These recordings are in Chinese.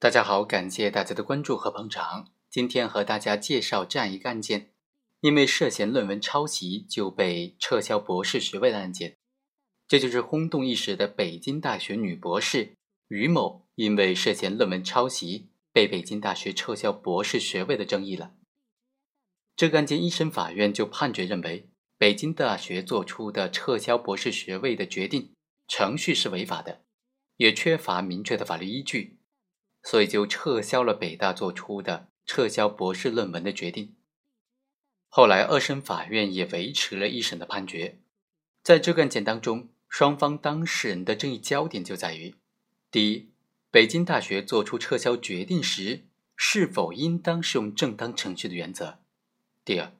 大家好，感谢大家的关注和捧场。今天和大家介绍这样一个案件：因为涉嫌论文抄袭就被撤销博士学位的案件。这就是轰动一时的北京大学女博士于某，因为涉嫌论文抄袭被北京大学撤销博士学位的争议了。这个案件一审法院就判决认为，北京大学做出的撤销博士学位的决定程序是违法的，也缺乏明确的法律依据。所以就撤销了北大做出的撤销博士论文的决定。后来二审法院也维持了一审的判决。在这个案件当中，双方当事人的争议焦点就在于：第一，北京大学作出撤销决定时是否应当适用正当程序的原则；第二，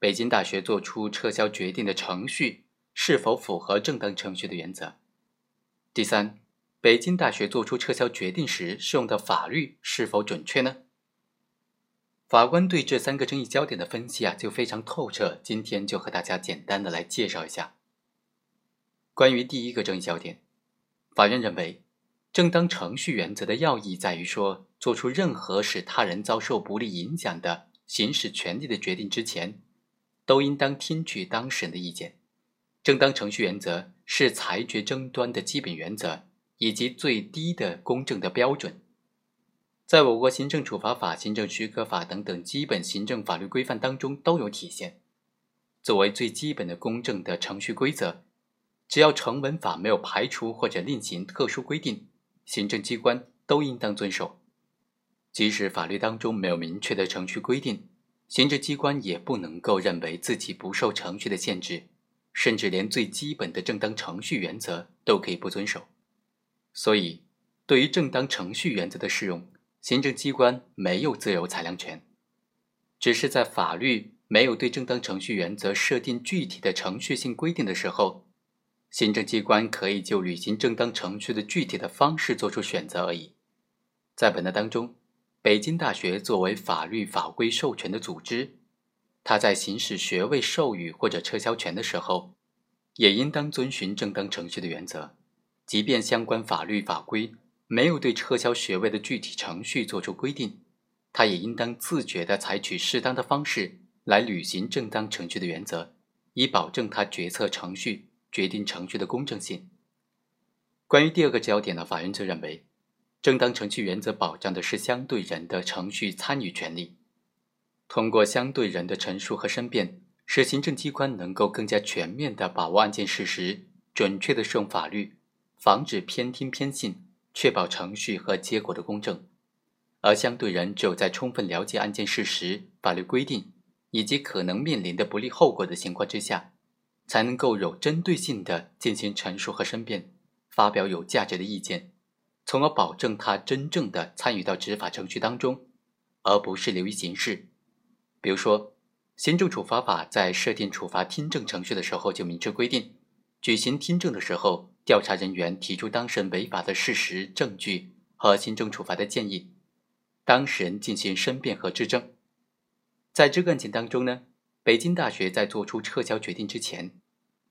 北京大学作出撤销决定的程序是否符合正当程序的原则；第三。北京大学作出撤销决定时适用的法律是否准确呢？法官对这三个争议焦点的分析啊，就非常透彻。今天就和大家简单的来介绍一下。关于第一个争议焦点，法院认为，正当程序原则的要义在于说，做出任何使他人遭受不利影响的行使权利的决定之前，都应当听取当事人的意见。正当程序原则是裁决争端的基本原则。以及最低的公正的标准，在我国行政处罚法、行政许可法等等基本行政法律规范当中都有体现。作为最基本的公正的程序规则，只要成文法没有排除或者另行特殊规定，行政机关都应当遵守。即使法律当中没有明确的程序规定，行政机关也不能够认为自己不受程序的限制，甚至连最基本的正当程序原则都可以不遵守。所以，对于正当程序原则的适用，行政机关没有自由裁量权，只是在法律没有对正当程序原则设定具体的程序性规定的时候，行政机关可以就履行正当程序的具体的方式做出选择而已。在本案当中，北京大学作为法律法规授权的组织，它在行使学位授予或者撤销权的时候，也应当遵循正当程序的原则。即便相关法律法规没有对撤销学位的具体程序作出规定，他也应当自觉地采取适当的方式来履行正当程序的原则，以保证他决策程序、决定程序的公正性。关于第二个焦点呢，法院则认为，正当程序原则保障的是相对人的程序参与权利，通过相对人的陈述和申辩，使行政机关能够更加全面地把握案件事实，准确地适用法律。防止偏听偏信，确保程序和结果的公正。而相对人只有在充分了解案件事实、法律规定以及可能面临的不利后果的情况之下，才能够有针对性的进行陈述和申辩，发表有价值的意见，从而保证他真正的参与到执法程序当中，而不是流于形式。比如说，行政处罚法在设定处罚听证程序的时候就明确规定，举行听证的时候。调查人员提出当事人违法的事实、证据和行政处罚的建议，当事人进行申辩和质证。在这个案件当中呢，北京大学在做出撤销决定之前，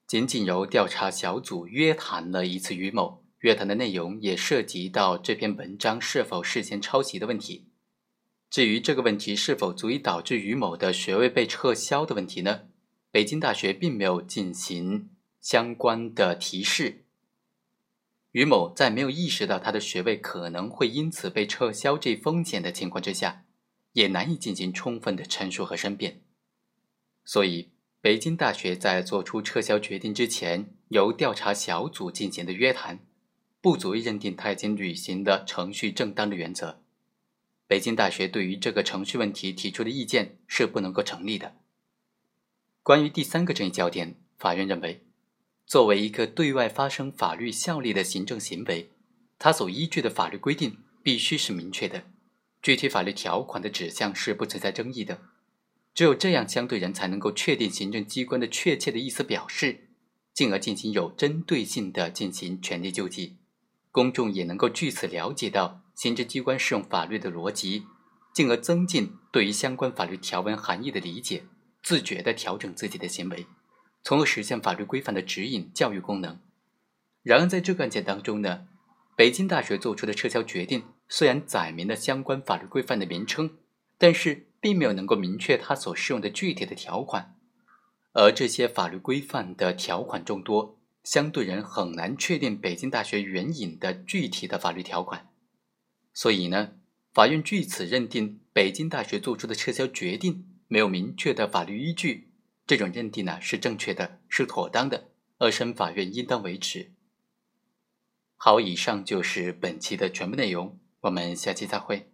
仅仅由调查小组约谈了一次于某，约谈的内容也涉及到这篇文章是否事先抄袭的问题。至于这个问题是否足以导致于某的学位被撤销的问题呢，北京大学并没有进行相关的提示。于某在没有意识到他的学位可能会因此被撤销这风险的情况之下，也难以进行充分的陈述和申辩。所以，北京大学在做出撤销决定之前，由调查小组进行的约谈，不足以认定他已经履行的程序正当的原则。北京大学对于这个程序问题提出的意见是不能够成立的。关于第三个争议焦点，法院认为。作为一个对外发生法律效力的行政行为，它所依据的法律规定必须是明确的，具体法律条款的指向是不存在争议的。只有这样，相对人才能够确定行政机关的确切的意思表示，进而进行有针对性的进行权利救济。公众也能够据此了解到行政机关适用法律的逻辑，进而增进对于相关法律条文含义的理解，自觉地调整自己的行为。从而实现法律规范的指引教育功能。然而，在这个案件当中呢，北京大学做出的撤销决定虽然载明了相关法律规范的名称，但是并没有能够明确它所适用的具体的条款。而这些法律规范的条款众多，相对人很难确定北京大学援引的具体的法律条款。所以呢，法院据此认定北京大学做出的撤销决定没有明确的法律依据，这种认定呢是正确的，是妥当的，二审法院应当维持。好，以上就是本期的全部内容，我们下期再会。